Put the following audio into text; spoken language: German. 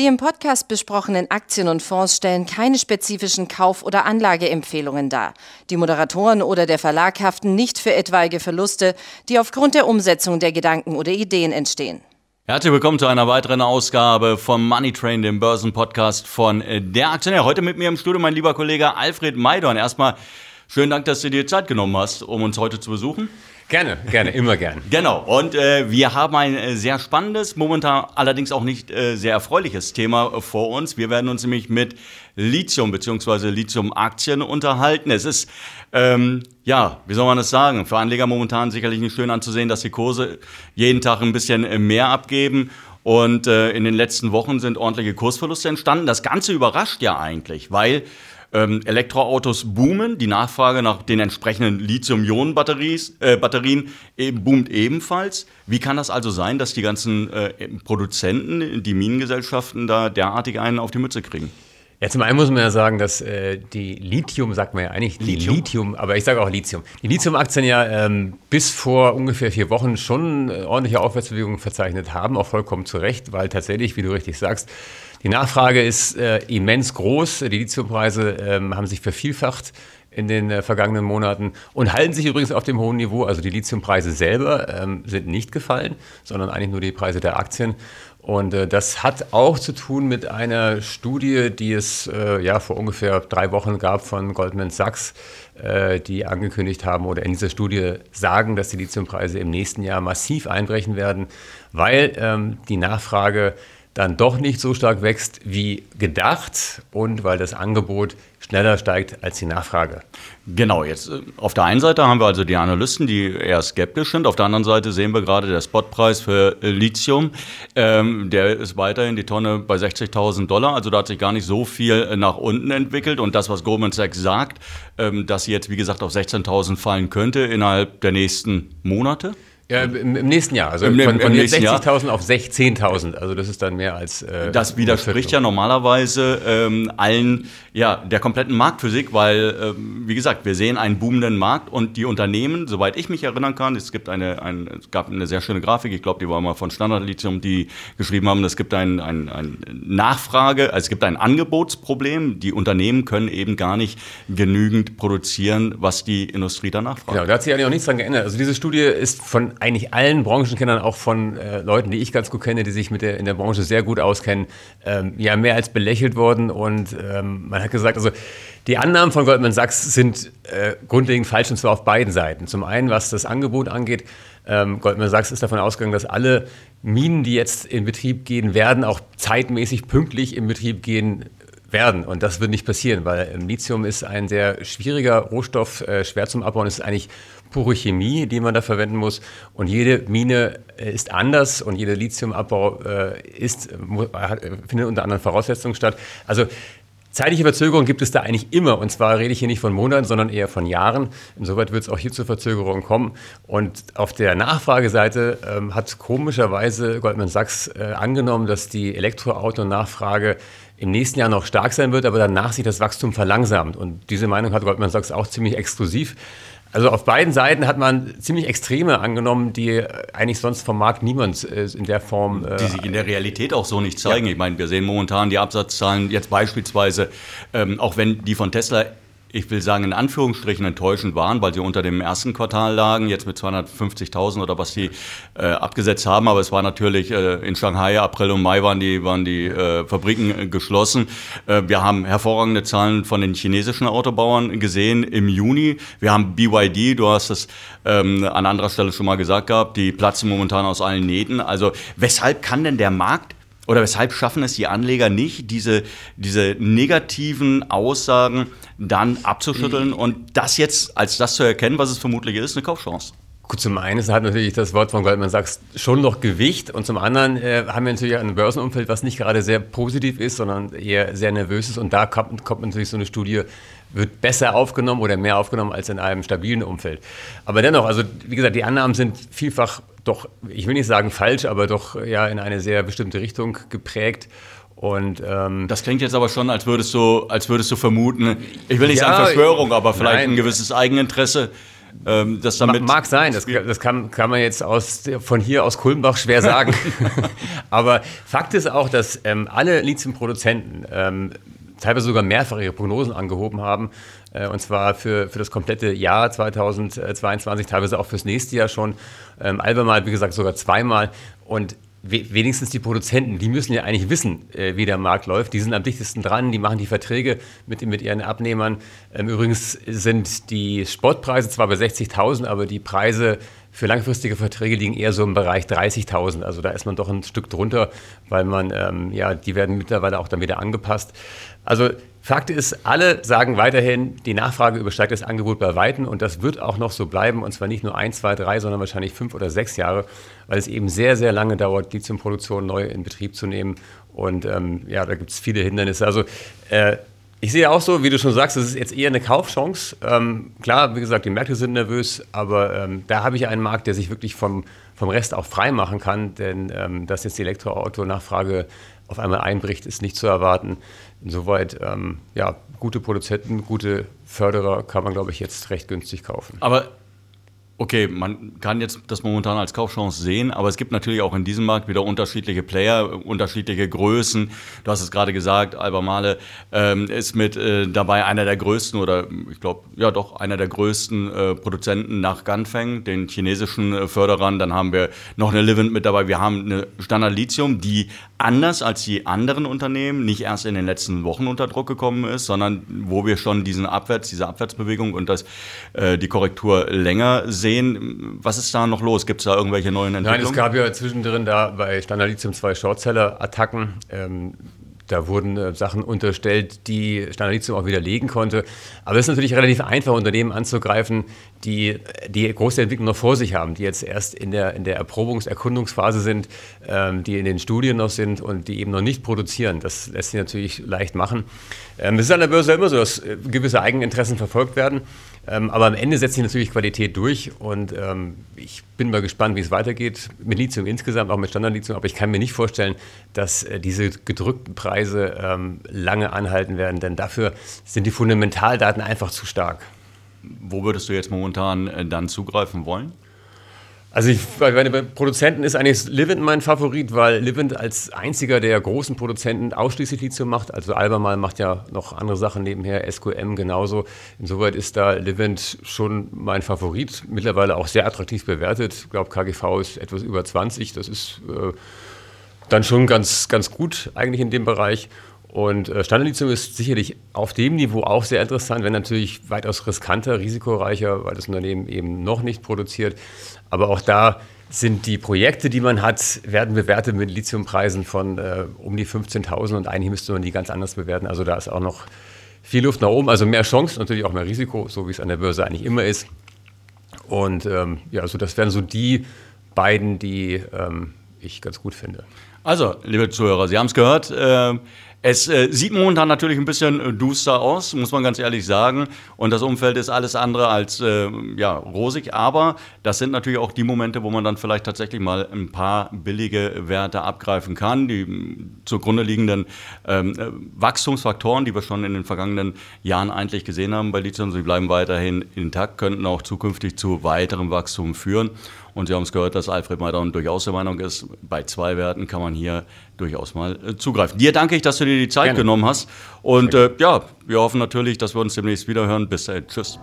Die im Podcast besprochenen Aktien und Fonds stellen keine spezifischen Kauf- oder Anlageempfehlungen dar. Die Moderatoren oder der Verlag haften nicht für etwaige Verluste, die aufgrund der Umsetzung der Gedanken oder Ideen entstehen. Herzlich willkommen zu einer weiteren Ausgabe vom Money Train, dem Börsenpodcast von der Aktionär. Heute mit mir im Studio mein lieber Kollege Alfred Maidorn. Erstmal schönen Dank, dass du dir Zeit genommen hast, um uns heute zu besuchen. Gerne, gerne, immer gern. Genau, und äh, wir haben ein äh, sehr spannendes, momentan allerdings auch nicht äh, sehr erfreuliches Thema äh, vor uns. Wir werden uns nämlich mit Lithium bzw. Lithium-Aktien unterhalten. Es ist, ähm, ja, wie soll man das sagen, für Anleger momentan sicherlich nicht schön anzusehen, dass die Kurse jeden Tag ein bisschen äh, mehr abgeben. Und äh, in den letzten Wochen sind ordentliche Kursverluste entstanden. Das Ganze überrascht ja eigentlich, weil ähm, Elektroautos boomen, die Nachfrage nach den entsprechenden Lithium-Ionen-Batterien äh, boomt ebenfalls. Wie kann das also sein, dass die ganzen äh, Produzenten, die Minengesellschaften da derartig einen auf die Mütze kriegen? Ja, zum einen muss man ja sagen, dass äh, die Lithium, sagt man ja eigentlich, die Lithium, Lithium aber ich sage auch Lithium. Die Lithium-Aktien ja ähm, bis vor ungefähr vier Wochen schon äh, ordentliche Aufwärtsbewegungen verzeichnet haben, auch vollkommen zu Recht, weil tatsächlich, wie du richtig sagst, die Nachfrage ist äh, immens groß. Die Lithiumpreise ähm, haben sich vervielfacht in den äh, vergangenen Monaten und halten sich übrigens auf dem hohen Niveau. Also die Lithiumpreise selber ähm, sind nicht gefallen, sondern eigentlich nur die Preise der Aktien. Und äh, das hat auch zu tun mit einer Studie, die es äh, ja vor ungefähr drei Wochen gab von Goldman Sachs, äh, die angekündigt haben oder in dieser Studie sagen, dass die Lithiumpreise im nächsten Jahr massiv einbrechen werden, weil ähm, die Nachfrage dann doch nicht so stark wächst wie gedacht und weil das Angebot schneller steigt als die Nachfrage. Genau, jetzt äh, auf der einen Seite haben wir also die Analysten, die eher skeptisch sind. Auf der anderen Seite sehen wir gerade der Spotpreis für Lithium. Ähm, der ist weiterhin die Tonne bei 60.000 Dollar. Also da hat sich gar nicht so viel nach unten entwickelt. Und das, was Goldman Sachs sagt, ähm, dass sie jetzt, wie gesagt, auf 16.000 fallen könnte innerhalb der nächsten Monate. Ja, im, im, nächsten Jahr. Also Im, von, von 60.000 auf 16.000. Also das ist dann mehr als. Äh, das widerspricht ja normalerweise ähm, allen, ja, der kompletten Marktphysik, weil, ähm, wie gesagt, wir sehen einen boomenden Markt und die Unternehmen, soweit ich mich erinnern kann, es gibt eine, ein, es gab eine sehr schöne Grafik, ich glaube, die war mal von Standard Lithium, die geschrieben haben, es gibt ein, ein, ein Nachfrage, also es gibt ein Angebotsproblem. Die Unternehmen können eben gar nicht genügend produzieren, was die Industrie danach fragt. Genau, da hat sich eigentlich auch nichts dran geändert. Also diese Studie ist von eigentlich allen Branchenkennern, auch von äh, Leuten, die ich ganz gut kenne, die sich mit der, in der Branche sehr gut auskennen, ähm, ja mehr als belächelt worden. Und ähm, man hat gesagt, also die Annahmen von Goldman Sachs sind äh, grundlegend falsch und zwar auf beiden Seiten. Zum einen, was das Angebot angeht. Ähm, Goldman Sachs ist davon ausgegangen, dass alle Minen, die jetzt in Betrieb gehen werden, auch zeitmäßig pünktlich in Betrieb gehen werden. Und das wird nicht passieren, weil Lithium ist ein sehr schwieriger Rohstoff, äh, schwer zum Abbauen. Ist eigentlich pure Chemie, die man da verwenden muss. Und jede Mine äh, ist anders und jeder Lithiumabbau äh, ist, findet unter anderen Voraussetzungen statt. Also Zeitliche Verzögerung gibt es da eigentlich immer. Und zwar rede ich hier nicht von Monaten, sondern eher von Jahren. Insoweit wird es auch hier zu Verzögerungen kommen. Und auf der Nachfrageseite ähm, hat komischerweise Goldman Sachs äh, angenommen, dass die Elektroauto-Nachfrage im nächsten Jahr noch stark sein wird, aber danach sich das Wachstum verlangsamt. Und diese Meinung hat Goldman Sachs auch ziemlich exklusiv. Also auf beiden Seiten hat man ziemlich Extreme angenommen, die eigentlich sonst vom Markt niemand äh, in der Form. Äh, die sich in der Realität auch so nicht zeigen. Ja. Ich meine, wir sehen momentan die Absatzzahlen jetzt beispielsweise, ähm, auch wenn die von Tesla ich will sagen, in Anführungsstrichen enttäuschend waren, weil sie unter dem ersten Quartal lagen, jetzt mit 250.000 oder was sie äh, abgesetzt haben. Aber es war natürlich äh, in Shanghai, April und Mai waren die, waren die äh, Fabriken äh, geschlossen. Äh, wir haben hervorragende Zahlen von den chinesischen Autobauern gesehen im Juni. Wir haben BYD, du hast es ähm, an anderer Stelle schon mal gesagt gehabt, die platzen momentan aus allen Nähten. Also weshalb kann denn der Markt oder weshalb schaffen es die Anleger nicht, diese, diese negativen Aussagen dann abzuschütteln und das jetzt als das zu erkennen, was es vermutlich ist, eine Kaufchance? Gut, zum einen hat natürlich das Wort von Goldman Sachs schon noch Gewicht und zum anderen äh, haben wir natürlich ein Börsenumfeld, was nicht gerade sehr positiv ist, sondern eher sehr nervös ist und da kommt, kommt natürlich so eine Studie, wird besser aufgenommen oder mehr aufgenommen als in einem stabilen Umfeld. Aber dennoch, also wie gesagt, die Annahmen sind vielfach doch, ich will nicht sagen falsch, aber doch ja in eine sehr bestimmte Richtung geprägt. Und, ähm, das klingt jetzt aber schon, als würdest du, als würdest du vermuten, ich will nicht ja, sagen Verschwörung, aber vielleicht nein, ein gewisses Eigeninteresse Ähm, das damit mag sein, das, das kann, kann, man jetzt aus, von hier aus Kulmbach schwer sagen. Aber Fakt ist auch, dass ähm, alle Lithiumproduzenten ähm, teilweise sogar mehrfach ihre Prognosen angehoben haben. Äh, und zwar für, für das komplette Jahr 2022, teilweise auch fürs nächste Jahr schon. Ähm, Albermal, wie gesagt, sogar zweimal. Und wenigstens die Produzenten, die müssen ja eigentlich wissen, äh, wie der Markt läuft. Die sind am dichtesten dran, die machen die Verträge mit, mit ihren Abnehmern. Ähm, übrigens sind die Sportpreise zwar bei 60.000, aber die Preise für langfristige Verträge liegen eher so im Bereich 30.000. Also da ist man doch ein Stück drunter, weil man, ähm, ja, die werden mittlerweile auch dann wieder angepasst. Also Fakt ist, alle sagen weiterhin, die Nachfrage übersteigt das Angebot bei Weitem und das wird auch noch so bleiben und zwar nicht nur ein, zwei, drei, sondern wahrscheinlich fünf oder sechs Jahre, weil es eben sehr, sehr lange dauert, Lithiumproduktion neu in Betrieb zu nehmen und ähm, ja, da gibt es viele Hindernisse. Also äh, ich sehe auch so, wie du schon sagst, es ist jetzt eher eine Kaufchance. Ähm, klar, wie gesagt, die Märkte sind nervös, aber ähm, da habe ich einen Markt, der sich wirklich vom, vom Rest auch frei machen kann, denn ähm, dass jetzt die Elektroauto-Nachfrage auf einmal einbricht, ist nicht zu erwarten. Insoweit, ähm, ja, gute Produzenten, gute Förderer kann man, glaube ich, jetzt recht günstig kaufen. Aber Okay, man kann jetzt das momentan als Kaufchance sehen, aber es gibt natürlich auch in diesem Markt wieder unterschiedliche Player, unterschiedliche Größen. Du hast es gerade gesagt, Albemarle ähm, ist mit äh, dabei einer der größten oder ich glaube, ja doch, einer der größten äh, Produzenten nach Ganfeng, den chinesischen äh, Förderern. Dann haben wir noch eine Livent mit dabei. Wir haben eine Standard Lithium, die anders als die anderen Unternehmen nicht erst in den letzten Wochen unter Druck gekommen ist, sondern wo wir schon diesen Abwärts, diese Abwärtsbewegung und das, äh, die Korrektur länger sehen. Was ist da noch los? Gibt es da irgendwelche neuen Entwicklungen? Nein, es gab ja zwischendrin da bei Standard Lithium zwei Shortseller-Attacken. Ähm, da wurden äh, Sachen unterstellt, die Standard Lithium auch widerlegen konnte. Aber es ist natürlich relativ einfach, Unternehmen anzugreifen, die die große Entwicklung noch vor sich haben, die jetzt erst in der, in der Erprobungs-, Erkundungsphase sind, ähm, die in den Studien noch sind und die eben noch nicht produzieren. Das lässt sich natürlich leicht machen. Ähm, es ist an der Börse immer so, dass äh, gewisse Eigeninteressen verfolgt werden. Ähm, aber am Ende setzt sich natürlich Qualität durch und ähm, ich bin mal gespannt, wie es weitergeht mit Lithium insgesamt, auch mit Standardlithium. Aber ich kann mir nicht vorstellen, dass äh, diese gedrückten Preise ähm, lange anhalten werden, denn dafür sind die Fundamentaldaten einfach zu stark. Wo würdest du jetzt momentan äh, dann zugreifen wollen? Also ich, bei den Produzenten ist eigentlich Livent mein Favorit, weil Livent als einziger der großen Produzenten ausschließlich Lithium macht. Also Albemarle macht ja noch andere Sachen nebenher, SQM genauso. Insoweit ist da Livent schon mein Favorit. Mittlerweile auch sehr attraktiv bewertet. Ich glaube, KGV ist etwas über 20. Das ist äh, dann schon ganz, ganz gut eigentlich in dem Bereich. Und äh, Standardlithium ist sicherlich auf dem Niveau auch sehr interessant, wenn natürlich weitaus riskanter, risikoreicher, weil das Unternehmen eben noch nicht produziert. Aber auch da sind die Projekte, die man hat, werden bewertet mit Lithiumpreisen von äh, um die 15.000 und eigentlich müsste man die ganz anders bewerten. Also da ist auch noch viel Luft nach oben, also mehr Chance, natürlich auch mehr Risiko, so wie es an der Börse eigentlich immer ist. Und ähm, ja, also das wären so die beiden, die ähm, ich ganz gut finde. Also, liebe Zuhörer, Sie haben es gehört. Äh es äh, sieht momentan natürlich ein bisschen äh, duster aus, muss man ganz ehrlich sagen. Und das Umfeld ist alles andere als äh, ja, rosig. Aber das sind natürlich auch die Momente, wo man dann vielleicht tatsächlich mal ein paar billige Werte abgreifen kann. Die zugrunde liegenden ähm, äh, Wachstumsfaktoren, die wir schon in den vergangenen Jahren eigentlich gesehen haben bei Lithium, sie bleiben weiterhin intakt, könnten auch zukünftig zu weiterem Wachstum führen. Und Sie haben es gehört, dass Alfred Maidon durchaus der Meinung ist, bei zwei Werten kann man hier durchaus mal äh, zugreifen. Dir danke ich, dass du dir die Zeit Gerne. genommen hast. Und äh, ja, wir hoffen natürlich, dass wir uns demnächst wieder hören. Bis dahin. Tschüss.